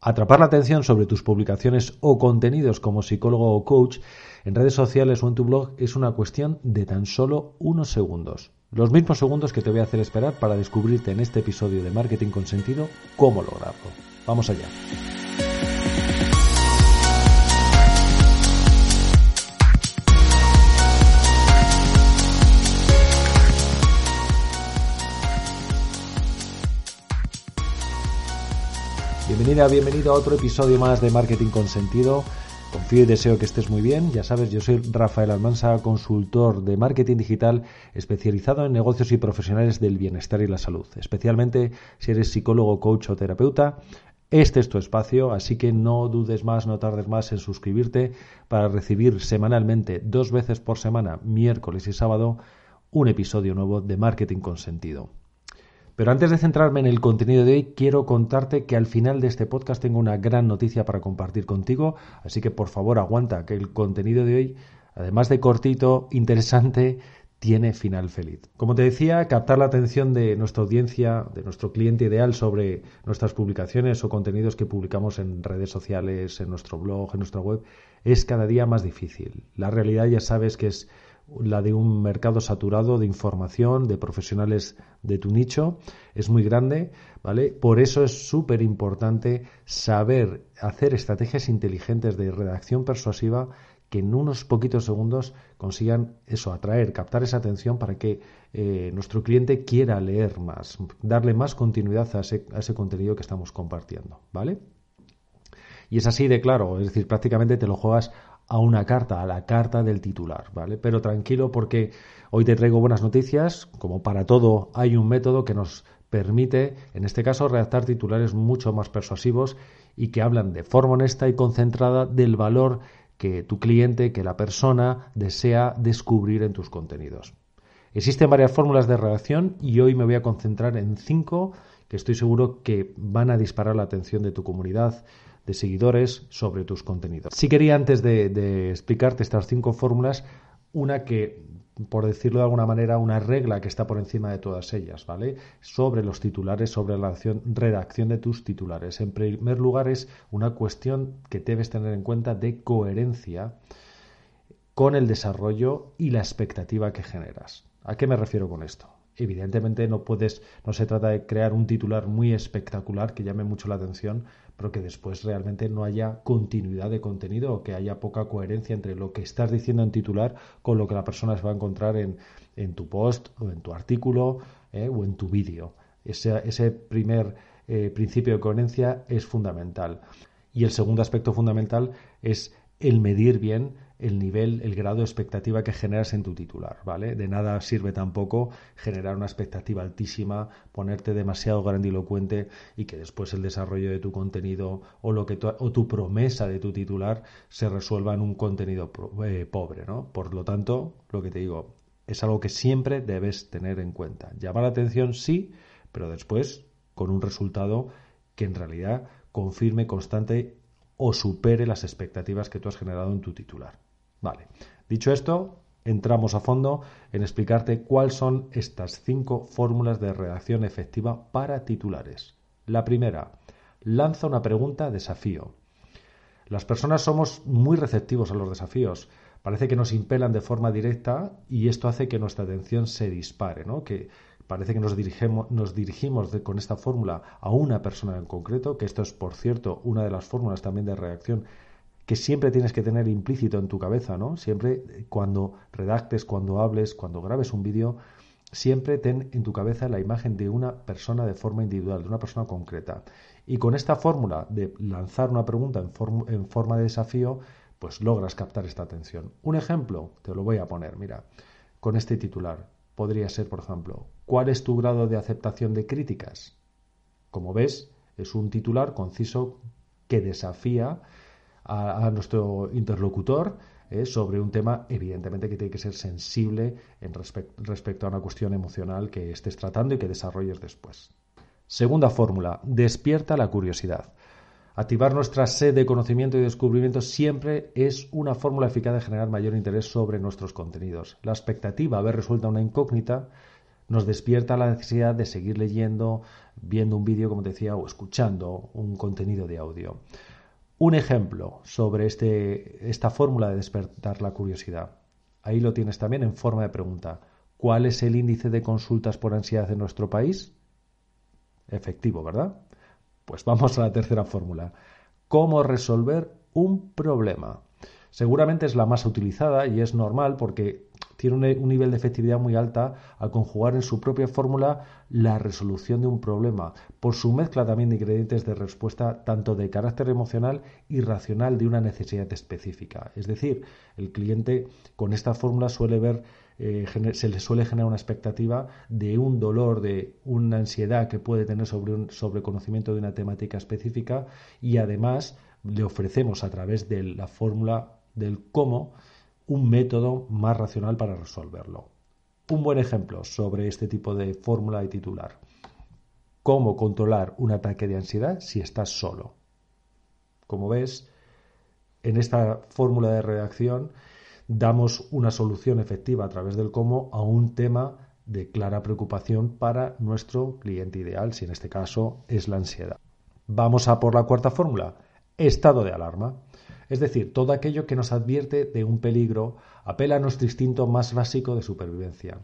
Atrapar la atención sobre tus publicaciones o contenidos como psicólogo o coach en redes sociales o en tu blog es una cuestión de tan solo unos segundos. Los mismos segundos que te voy a hacer esperar para descubrirte en este episodio de Marketing con Sentido cómo lograrlo. Vamos allá. Bienvenida, bienvenido a otro episodio más de Marketing con Sentido. Confío y deseo que estés muy bien. Ya sabes, yo soy Rafael Almansa, consultor de marketing digital especializado en negocios y profesionales del bienestar y la salud, especialmente si eres psicólogo, coach o terapeuta. Este es tu espacio, así que no dudes más, no tardes más en suscribirte para recibir semanalmente, dos veces por semana, miércoles y sábado, un episodio nuevo de Marketing con Sentido. Pero antes de centrarme en el contenido de hoy, quiero contarte que al final de este podcast tengo una gran noticia para compartir contigo, así que por favor aguanta que el contenido de hoy, además de cortito, interesante, tiene final feliz. Como te decía, captar la atención de nuestra audiencia, de nuestro cliente ideal sobre nuestras publicaciones o contenidos que publicamos en redes sociales, en nuestro blog, en nuestra web, es cada día más difícil. La realidad ya sabes que es la de un mercado saturado de información, de profesionales de tu nicho, es muy grande, ¿vale? Por eso es súper importante saber hacer estrategias inteligentes de redacción persuasiva que en unos poquitos segundos consigan eso, atraer, captar esa atención para que eh, nuestro cliente quiera leer más, darle más continuidad a ese, a ese contenido que estamos compartiendo, ¿vale? Y es así de claro, es decir, prácticamente te lo juegas a una carta, a la carta del titular, ¿vale? Pero tranquilo porque hoy te traigo buenas noticias, como para todo hay un método que nos permite, en este caso, redactar titulares mucho más persuasivos y que hablan de forma honesta y concentrada del valor que tu cliente, que la persona desea descubrir en tus contenidos. Existen varias fórmulas de redacción y hoy me voy a concentrar en cinco que estoy seguro que van a disparar la atención de tu comunidad de seguidores sobre tus contenidos. Sí quería antes de, explicarte estas cinco fórmulas, una que por decirlo de alguna manera, una regla que está por encima de todas ellas, ¿vale? Sobre los titulares, sobre la redacción de tus titulares. En primer lugar, es una cuestión que debes tener en cuenta de coherencia con el desarrollo y la expectativa que generas. ¿A qué me refiero con esto? Evidentemente no puedes, no se trata de crear un titular muy espectacular que llame mucho la atención, pero que después realmente no haya continuidad de contenido o que haya poca coherencia entre lo que estás diciendo en titular con lo que la persona se va a encontrar en, en tu post o en tu artículo eh, o en tu vídeo. Ese, primer eh, principio de coherencia es fundamental. Y el segundo aspecto fundamental es el medir bien el nivel, el grado de expectativa que generas en tu titular, ¿vale? De nada sirve tampoco generar una expectativa altísima, ponerte demasiado grandilocuente y que después el desarrollo de tu contenido o lo que tu, o tu promesa de tu titular se resuelva en un contenido eh, pobre, ¿no? Por lo tanto, lo que te digo, es algo que siempre debes tener en cuenta. Llamar la atención sí, pero después con un resultado que en realidad confirme constante o supere las expectativas que tú has generado en tu titular. Vale. Dicho esto, entramos a fondo en explicarte cuáles son estas cinco fórmulas de redacción efectiva para titulares. La primera, lanza una pregunta desafío. Las personas somos muy receptivos a los desafíos. Parece que nos impelan de forma directa y esto hace que nuestra atención se dispare, ¿no? Que parece que nos nos dirigimos con esta fórmula a una persona en concreto, que esto es, por cierto, una de las fórmulas también de reacción que siempre tienes que tener implícito en tu cabeza, ¿no? Siempre eh, cuando redactes, cuando hables, cuando grabes un vídeo, siempre ten en tu cabeza la imagen de una persona de forma individual, de una persona concreta. Y con esta fórmula de lanzar una pregunta en, en forma de desafío, pues logras captar esta atención. Un ejemplo, te lo voy a poner, mira, con este titular. Podría ser, por ejemplo, ¿cuál es tu grado de aceptación de críticas? Como ves, Es un titular conciso que desafía a, nuestro interlocutor eh, sobre un tema, evidentemente, que tiene que ser sensible en respecto a una cuestión emocional que estés tratando y que desarrolles después. Segunda fórmula, despierta la curiosidad. Activar nuestra sed de conocimiento y descubrimiento siempre es una fórmula eficaz de generar mayor interés sobre nuestros contenidos. La expectativa de haber resuelto una incógnita nos despierta la necesidad de seguir leyendo, viendo un vídeo, como te decía, o escuchando un contenido de audio. Un ejemplo sobre este, esta fórmula de despertar la curiosidad. Ahí lo tienes también en forma de pregunta. ¿Cuál es el índice de consultas por ansiedad en nuestro país? Efectivo, ¿verdad? Pues vamos a la tercera fórmula. ¿Cómo resolver un problema? Seguramente es la más utilizada y es normal porque tiene un, nivel de efectividad muy alta al conjugar en su propia fórmula la resolución de un problema, por su mezcla también de ingredientes de respuesta tanto de carácter emocional y racional de una necesidad específica. Es decir, el cliente con esta fórmula suele ver eh, se le suele generar una expectativa de un dolor, de una ansiedad que puede tener sobre un sobre conocimiento de una temática específica y además le ofrecemos a través de la fórmula del cómo un método más racional para resolverlo. Un buen ejemplo sobre este tipo de fórmula y titular. Cómo controlar un ataque de ansiedad si estás solo. Como ves, en esta fórmula de redacción damos una solución efectiva a través del cómo a un tema de clara preocupación para nuestro cliente ideal, si en este caso es la ansiedad. Vamos a por la cuarta fórmula, estado de alarma. Es decir, todo aquello que nos advierte de un peligro apela a nuestro instinto más básico de supervivencia.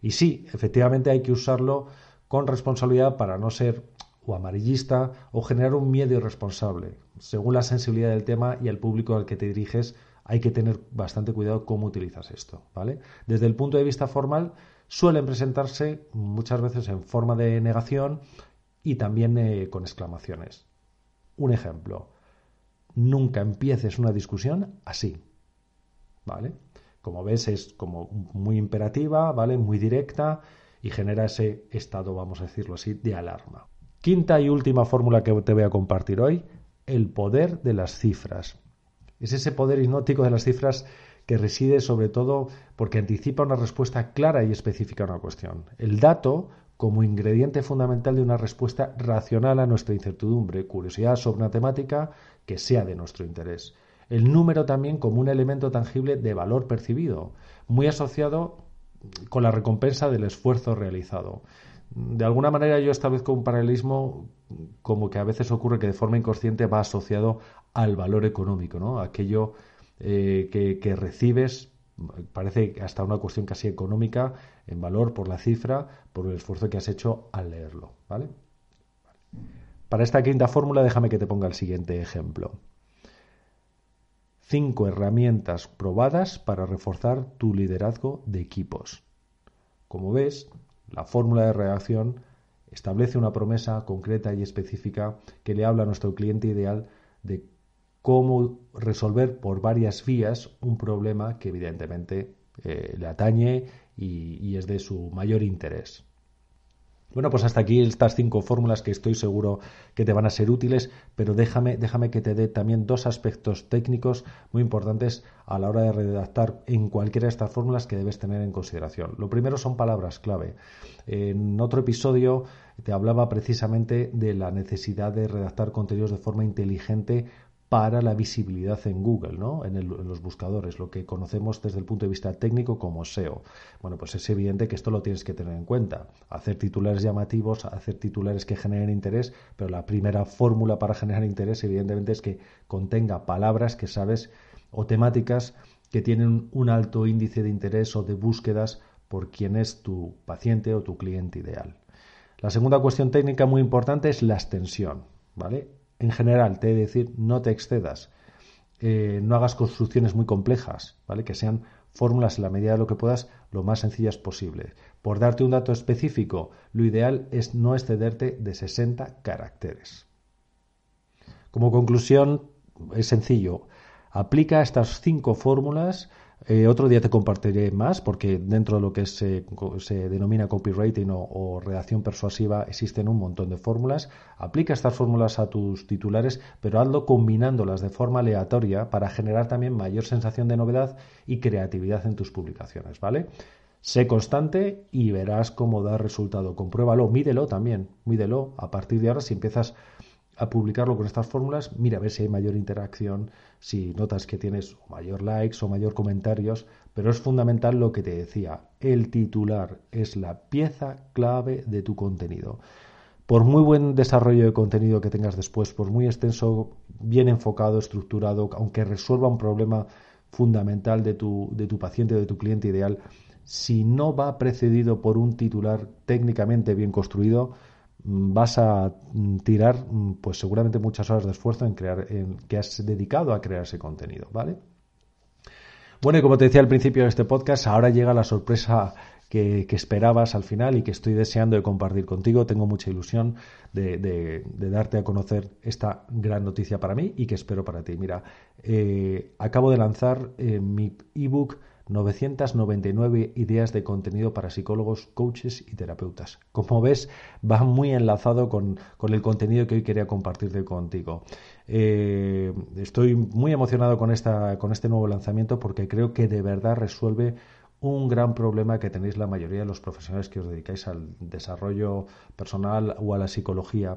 Y sí, efectivamente hay que usarlo con responsabilidad para no ser o amarillista o generar un miedo irresponsable. Según la sensibilidad del tema y el público al que te diriges, hay que tener bastante cuidado cómo utilizas esto. Desde el punto de vista formal, suelen presentarse muchas veces en forma de negación y también eh, con exclamaciones. Un ejemplo, nunca empieces una discusión así, ¿vale? Como ves, es como muy imperativa, ¿vale? Muy directa y genera ese estado, vamos a decirlo así, de alarma. Quinta y última fórmula que te voy a compartir hoy, el poder de las cifras. Es ese poder hipnótico de las cifras que reside sobre todo porque anticipa una respuesta clara y específica a una cuestión. El dato como ingrediente fundamental de una respuesta racional a nuestra incertidumbre, curiosidad sobre una temática que sea de nuestro interés. El número también como un elemento tangible de valor percibido, muy asociado con la recompensa del esfuerzo realizado. De alguna manera yo establezco un paralelismo como que a veces ocurre que de forma inconsciente va asociado al valor económico, ¿no? Aquello eh, que, recibes parece hasta una cuestión casi económica en valor por la cifra, por el esfuerzo que has hecho al leerlo, ¿vale? Para esta quinta fórmula déjame que te ponga el siguiente ejemplo. Cinco herramientas probadas para reforzar tu liderazgo de equipos. Como ves, la fórmula de reacción establece una promesa concreta y específica que le habla a nuestro cliente ideal de cómo resolver por varias vías un problema que evidentemente eh, le atañe y es de su mayor interés. Bueno, pues hasta aquí estas cinco fórmulas que estoy seguro que te van a ser útiles, pero déjame, déjame que te dé también dos aspectos técnicos muy importantes a la hora de redactar en cualquiera de estas fórmulas que debes tener en consideración. Lo primero son palabras clave. En otro episodio te hablaba precisamente de la necesidad de redactar contenidos de forma inteligente para la visibilidad en Google, ¿no? En, los buscadores, lo que conocemos desde el punto de vista técnico como SEO. Bueno, pues es evidente que esto lo tienes que tener en cuenta. Hacer titulares llamativos, hacer titulares que generen interés, pero la primera fórmula para generar interés, evidentemente, es que contenga palabras que sabes o temáticas que tienen un alto índice de interés o de búsquedas por quien es tu paciente o tu cliente ideal. La segunda cuestión técnica muy importante es la extensión, ¿vale? En general, te he de decir, no te excedas. Eh, no hagas construcciones muy complejas, ¿vale? Que sean fórmulas en la medida de lo que puedas lo más sencillas posible. Por darte un dato específico, lo ideal es no excederte de 60 caracteres. Como conclusión, es sencillo. Aplica estas cinco fórmulas Eh, otro día te compartiré más porque dentro de lo que se, denomina copywriting o, redacción persuasiva existen un montón de fórmulas. Aplica estas fórmulas a tus titulares, pero hazlo combinándolas de forma aleatoria para generar también mayor sensación de novedad y creatividad en tus publicaciones, ¿vale? Sé constante y verás cómo da resultado. Compruébalo, mídelo también, mídelo. A partir de ahora, si empiezas a publicarlo con estas fórmulas, mira a ver si hay mayor interacción, si notas que tienes mayor likes o mayor comentarios, pero es fundamental lo que te decía, el titular es la pieza clave de tu contenido. Por muy buen desarrollo de contenido que tengas después, por muy extenso, bien enfocado, estructurado, aunque resuelva un problema fundamental de tu, de tu paciente, de tu cliente ideal, si no va precedido por un titular técnicamente bien construido, vas a tirar pues seguramente muchas horas de esfuerzo en crear en, que has dedicado a crear ese contenido, ¿vale? Bueno, y como te decía al principio de este podcast, ahora llega la sorpresa que, esperabas al final y que estoy deseando de compartir contigo. Tengo mucha ilusión de, darte a conocer esta gran noticia para mí y que espero para ti. Mira, eh, acabo de lanzar eh, mi ebook 999 ideas de contenido para psicólogos, coaches y terapeutas. Como ves, va muy enlazado con, el contenido que hoy quería compartirte contigo. Eh, estoy muy emocionado con, esta, con este nuevo lanzamiento porque creo que de verdad resuelve un gran problema que tenéis la mayoría de los profesionales que os dedicáis al desarrollo personal o a la psicología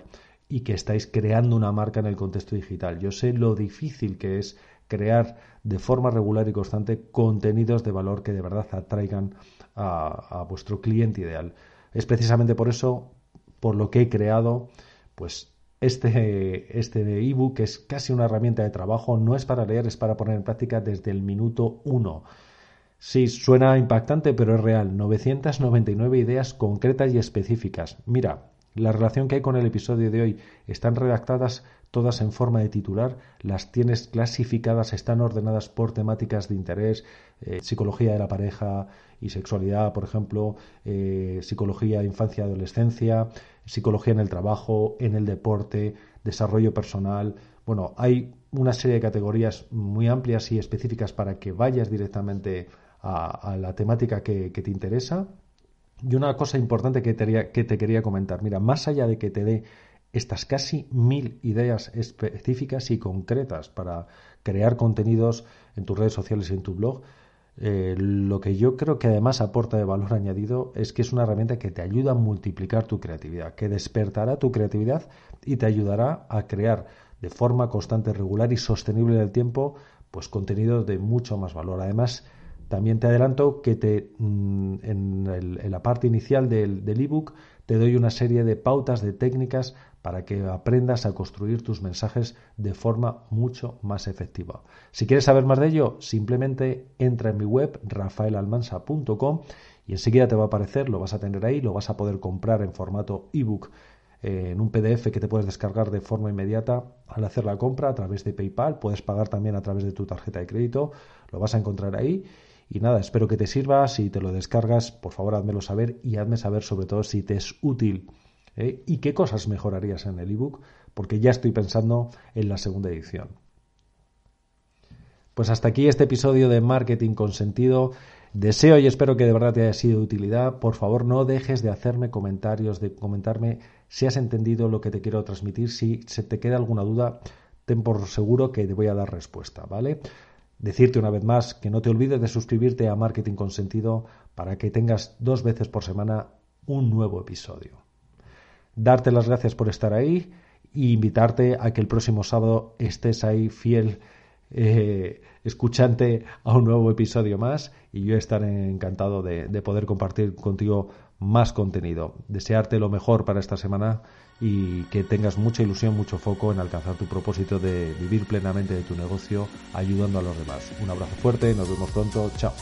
y que estáis creando una marca en el contexto digital. Yo sé lo difícil que es crear de forma regular y constante contenidos de valor que de verdad atraigan a, vuestro cliente ideal. Es precisamente por eso por lo que he creado pues este, este ebook es casi una herramienta de trabajo, no es para leer, es para poner en práctica desde el minuto uno. Sí, suena impactante, pero es real. 999 ideas concretas y específicas. Mira, la relación que hay con el episodio de hoy están redactadas todas en forma de titular, las tienes clasificadas, están ordenadas por temáticas de interés, eh, psicología de la pareja y sexualidad, por ejemplo, eh, psicología infancia y adolescencia, psicología en el trabajo, en el deporte, desarrollo personal. Bueno, hay una serie de categorías muy amplias y específicas para que vayas directamente a, la temática que, te interesa. Y una cosa importante que que te quería comentar, mira, más allá de que te dé estas casi mil ideas específicas y concretas para crear contenidos en tus redes sociales y en tu blog, eh, lo que yo creo que además aporta de valor añadido es que es una herramienta que te ayuda a multiplicar tu creatividad, que despertará tu creatividad y te ayudará a crear de forma constante, regular y sostenible en el tiempo, pues contenidos de mucho más valor. Además, también te adelanto que te, mm, en, la parte inicial del, del ebook te doy una serie de pautas, de técnicas para que aprendas a construir tus mensajes de forma mucho más efectiva. Si quieres saber más de ello, simplemente entra en mi web rafaelalmansa.com y enseguida te va a aparecer, lo vas a tener ahí, lo vas a poder comprar en formato ebook eh, en un PDF que te puedes descargar de forma inmediata al hacer la compra a través de PayPal, puedes pagar también a través de tu tarjeta de crédito, lo vas a encontrar ahí. Y nada, espero que te sirva. Si te lo descargas, por favor, házmelo saber y hazme saber sobre todo si te es útil ¿eh? y qué cosas mejorarías en el ebook, porque ya estoy pensando en la segunda edición. Pues hasta aquí este episodio de Marketing con Sentido. Deseo y espero que de verdad te haya sido de utilidad. Por favor, no dejes de hacerme comentarios, de comentarme si has entendido lo que te quiero transmitir. Si se te queda alguna duda, ten por seguro que te voy a dar respuesta, ¿vale? Decirte una vez más que no te olvides de suscribirte a Marketing con Sentido para que tengas dos veces por semana un nuevo episodio darte las gracias por estar ahí e invitarte a que el próximo sábado estés ahí fiel eh, escuchante a un nuevo episodio más y yo estaré encantado de, de, poder compartir contigo más contenido. Desearte lo mejor para esta semana y que tengas mucha ilusión, mucho foco en alcanzar tu propósito de vivir plenamente de tu negocio ayudando a los demás. Un abrazo fuerte, nos vemos pronto, chao.